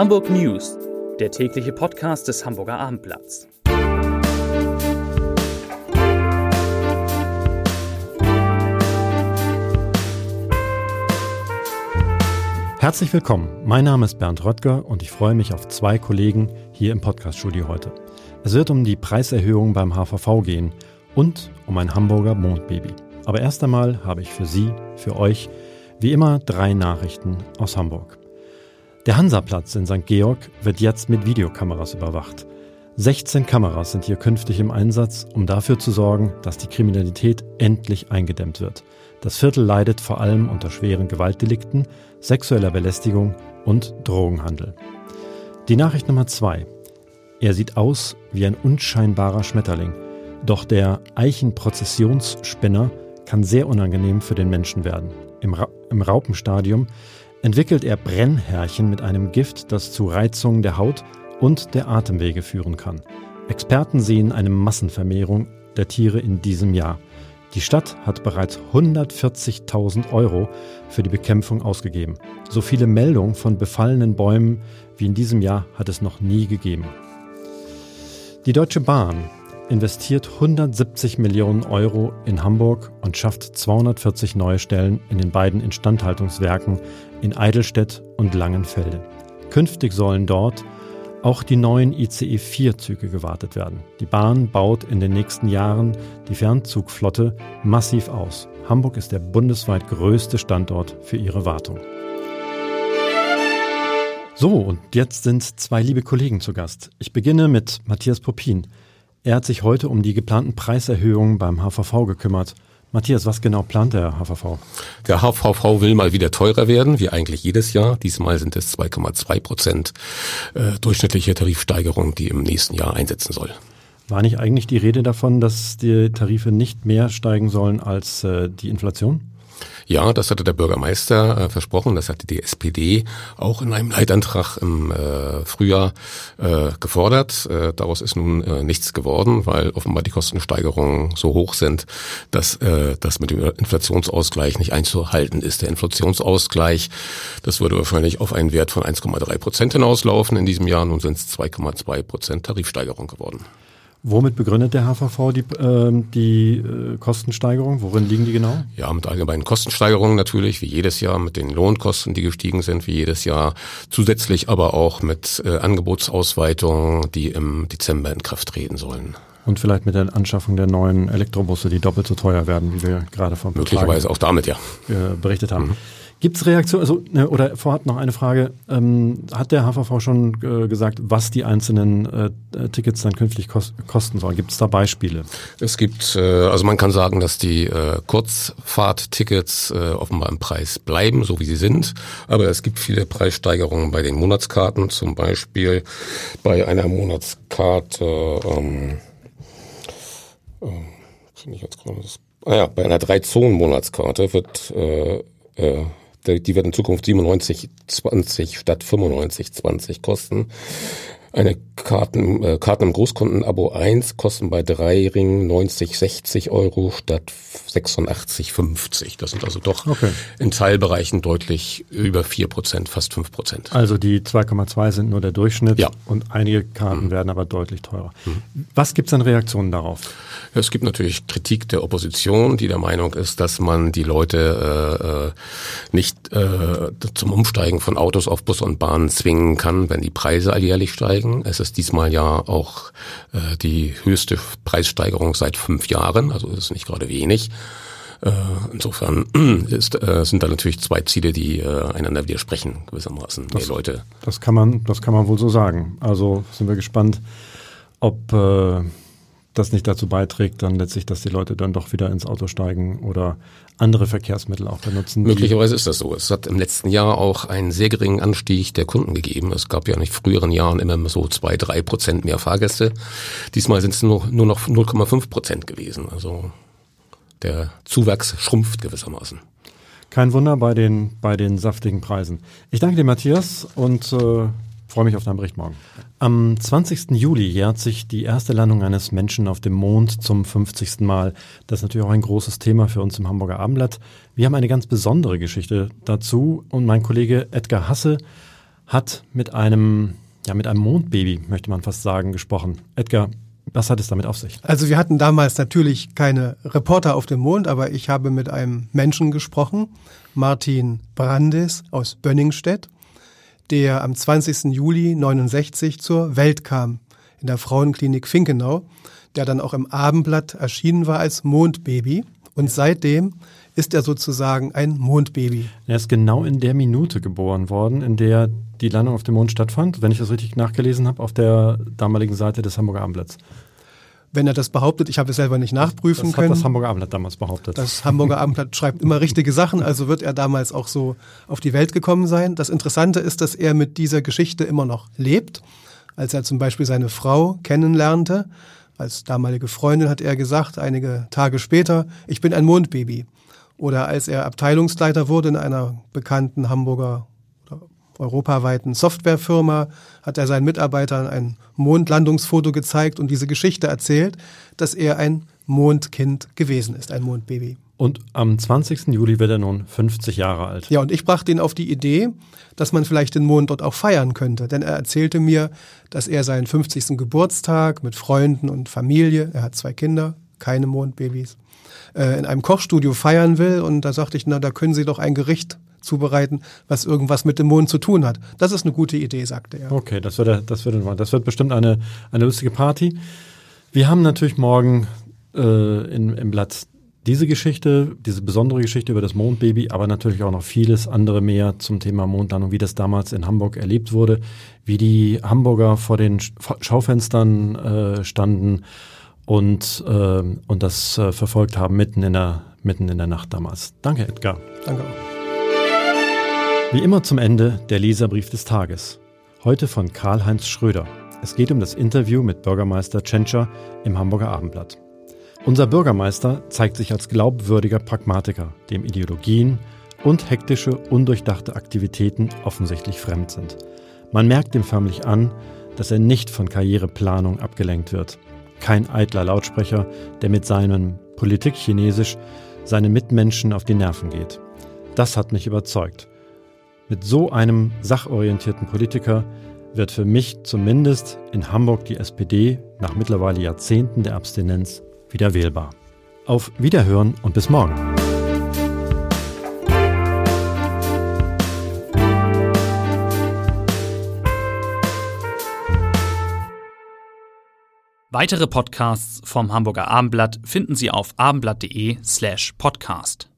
Hamburg News, der tägliche Podcast des Hamburger Abendblatts. Herzlich willkommen. Mein Name ist Bernd Röttger und ich freue mich auf zwei Kollegen hier im Podcaststudio heute. Es wird um die Preiserhöhung beim HVV gehen und um ein Hamburger Mondbaby. Aber erst einmal habe ich für Sie, für euch, wie immer drei Nachrichten aus Hamburg. Der Hansaplatz in St. Georg wird jetzt mit Videokameras überwacht. 16 Kameras sind hier künftig im Einsatz, um dafür zu sorgen, dass die Kriminalität endlich eingedämmt wird. Das Viertel leidet vor allem unter schweren Gewaltdelikten, sexueller Belästigung und Drogenhandel. Die Nachricht Nummer zwei. Er sieht aus wie ein unscheinbarer Schmetterling, doch der Eichenprozessionsspinner kann sehr unangenehm für den Menschen werden. Im, Ra im Raupenstadium entwickelt er Brennhärchen mit einem Gift, das zu Reizungen der Haut und der Atemwege führen kann. Experten sehen eine Massenvermehrung der Tiere in diesem Jahr. Die Stadt hat bereits 140.000 Euro für die Bekämpfung ausgegeben. So viele Meldungen von befallenen Bäumen wie in diesem Jahr hat es noch nie gegeben. Die Deutsche Bahn investiert 170 Millionen Euro in Hamburg und schafft 240 neue Stellen in den beiden Instandhaltungswerken in Eidelstedt und Langenfelde. Künftig sollen dort auch die neuen ICE-4-Züge gewartet werden. Die Bahn baut in den nächsten Jahren die Fernzugflotte massiv aus. Hamburg ist der bundesweit größte Standort für ihre Wartung. So, und jetzt sind zwei liebe Kollegen zu Gast. Ich beginne mit Matthias Popin. Er hat sich heute um die geplanten Preiserhöhungen beim HVV gekümmert. Matthias, was genau plant der HVV? Der HVV will mal wieder teurer werden, wie eigentlich jedes Jahr. Diesmal sind es 2,2 Prozent äh, durchschnittliche Tarifsteigerung, die im nächsten Jahr einsetzen soll. War nicht eigentlich die Rede davon, dass die Tarife nicht mehr steigen sollen als äh, die Inflation? Ja, das hatte der Bürgermeister äh, versprochen. Das hatte die SPD auch in einem Leitantrag im äh, Frühjahr äh, gefordert. Äh, daraus ist nun äh, nichts geworden, weil offenbar die Kostensteigerungen so hoch sind, dass äh, das mit dem Inflationsausgleich nicht einzuhalten ist. Der Inflationsausgleich, das würde wahrscheinlich auf einen Wert von 1,3 Prozent hinauslaufen in diesem Jahr. Nun sind es 2,2 Prozent Tarifsteigerung geworden. Womit begründet der HVV die, äh, die äh, Kostensteigerung? Worin liegen die genau? Ja, mit allgemeinen Kostensteigerungen natürlich, wie jedes Jahr, mit den Lohnkosten, die gestiegen sind, wie jedes Jahr. Zusätzlich aber auch mit äh, Angebotsausweitungen, die im Dezember in Kraft treten sollen. Und vielleicht mit der Anschaffung der neuen Elektrobusse, die doppelt so teuer werden, wie wir gerade von Möglicherweise auch damit, ja. Äh, berichtet haben. Mhm. Gibt es Reaktionen, also, ne, oder vorab noch eine Frage, ähm, hat der HVV schon äh, gesagt, was die einzelnen äh, Tickets dann künftig kos kosten sollen? Gibt es da Beispiele? Es gibt, äh, also man kann sagen, dass die äh, Kurzfahrttickets äh, offenbar im Preis bleiben, so wie sie sind, aber es gibt viele Preissteigerungen bei den Monatskarten, zum Beispiel bei einer Monatskarte, ähm, äh, ich jetzt gerade das, ah ja, bei einer Drei-Zonen-Monatskarte wird äh, äh, die wird in Zukunft 97,20 statt 95,20 kosten. Eine Karten, äh, Karten im Großkundenabo 1 kosten bei drei Ringen 90, 60 Euro statt 86, 50. Das sind also doch okay. in Teilbereichen deutlich über 4 Prozent, fast 5 Prozent. Also die 2,2 sind nur der Durchschnitt ja. und einige Karten mhm. werden aber deutlich teurer. Mhm. Was gibt es an Reaktionen darauf? Es gibt natürlich Kritik der Opposition, die der Meinung ist, dass man die Leute äh, nicht äh, zum Umsteigen von Autos auf Bus und Bahn zwingen kann, wenn die Preise alljährlich steigen. Es ist diesmal ja auch äh, die höchste Preissteigerung seit fünf Jahren, also ist nicht gerade wenig. Äh, insofern ist, äh, sind da natürlich zwei Ziele, die äh, einander widersprechen gewissermaßen. Das, Leute. Das kann man, das kann man wohl so sagen. Also sind wir gespannt, ob das nicht dazu beiträgt, dann letztlich, dass die Leute dann doch wieder ins Auto steigen oder andere Verkehrsmittel auch benutzen. Möglicherweise ist das so. Es hat im letzten Jahr auch einen sehr geringen Anstieg der Kunden gegeben. Es gab ja in früheren Jahren immer so zwei, drei Prozent mehr Fahrgäste. Diesmal sind es nur, nur noch 0,5 Prozent gewesen. Also der Zuwachs schrumpft gewissermaßen. Kein Wunder bei den, bei den saftigen Preisen. Ich danke dir, Matthias, und äh, freue mich auf deinen Bericht morgen. Am 20. Juli jährt sich die erste Landung eines Menschen auf dem Mond zum 50. Mal. Das ist natürlich auch ein großes Thema für uns im Hamburger Abendblatt. Wir haben eine ganz besondere Geschichte dazu und mein Kollege Edgar Hasse hat mit einem, ja, mit einem Mondbaby, möchte man fast sagen, gesprochen. Edgar, was hat es damit auf sich? Also wir hatten damals natürlich keine Reporter auf dem Mond, aber ich habe mit einem Menschen gesprochen, Martin Brandis aus Bönningstedt, der am 20. Juli 69 zur Welt kam in der Frauenklinik Finkenau, der dann auch im Abendblatt erschienen war als Mondbaby. Und seitdem ist er sozusagen ein Mondbaby. Er ist genau in der Minute geboren worden, in der die Landung auf dem Mond stattfand, wenn ich das richtig nachgelesen habe, auf der damaligen Seite des Hamburger Abendblatts. Wenn er das behauptet, ich habe es selber nicht nachprüfen das können. Das hat das Hamburger Abendblatt damals behauptet. Das Hamburger Abendblatt schreibt immer richtige Sachen, also wird er damals auch so auf die Welt gekommen sein. Das Interessante ist, dass er mit dieser Geschichte immer noch lebt. Als er zum Beispiel seine Frau kennenlernte, als damalige Freundin hat er gesagt, einige Tage später, ich bin ein Mondbaby. Oder als er Abteilungsleiter wurde in einer bekannten Hamburger europaweiten Softwarefirma, hat er seinen Mitarbeitern ein Mondlandungsfoto gezeigt und diese Geschichte erzählt, dass er ein Mondkind gewesen ist, ein Mondbaby. Und am 20. Juli wird er nun 50 Jahre alt. Ja, und ich brachte ihn auf die Idee, dass man vielleicht den Mond dort auch feiern könnte. Denn er erzählte mir, dass er seinen 50. Geburtstag mit Freunden und Familie, er hat zwei Kinder, keine Mondbabys, äh, in einem Kochstudio feiern will. Und da sagte ich, na, da können Sie doch ein Gericht zubereiten, was irgendwas mit dem Mond zu tun hat. Das ist eine gute Idee, sagte er. Okay, das wird, das wird, das wird bestimmt eine, eine lustige Party. Wir haben natürlich morgen äh, in, im Blatt diese Geschichte, diese besondere Geschichte über das Mondbaby, aber natürlich auch noch vieles andere mehr zum Thema Mondlandung, wie das damals in Hamburg erlebt wurde, wie die Hamburger vor den Schaufenstern äh, standen und, äh, und das äh, verfolgt haben mitten in, der, mitten in der Nacht damals. Danke, Edgar. Danke auch. Wie immer zum Ende der Leserbrief des Tages. Heute von Karl-Heinz Schröder. Es geht um das Interview mit Bürgermeister Tschentscher im Hamburger Abendblatt. Unser Bürgermeister zeigt sich als glaubwürdiger Pragmatiker, dem Ideologien und hektische, undurchdachte Aktivitäten offensichtlich fremd sind. Man merkt ihm förmlich an, dass er nicht von Karriereplanung abgelenkt wird. Kein eitler Lautsprecher, der mit seinem Politik-Chinesisch seinen Mitmenschen auf die Nerven geht. Das hat mich überzeugt. Mit so einem sachorientierten Politiker wird für mich zumindest in Hamburg die SPD nach mittlerweile Jahrzehnten der Abstinenz wieder wählbar. Auf Wiederhören und bis morgen. Weitere Podcasts vom Hamburger Abendblatt finden Sie auf abendblatt.de slash podcast.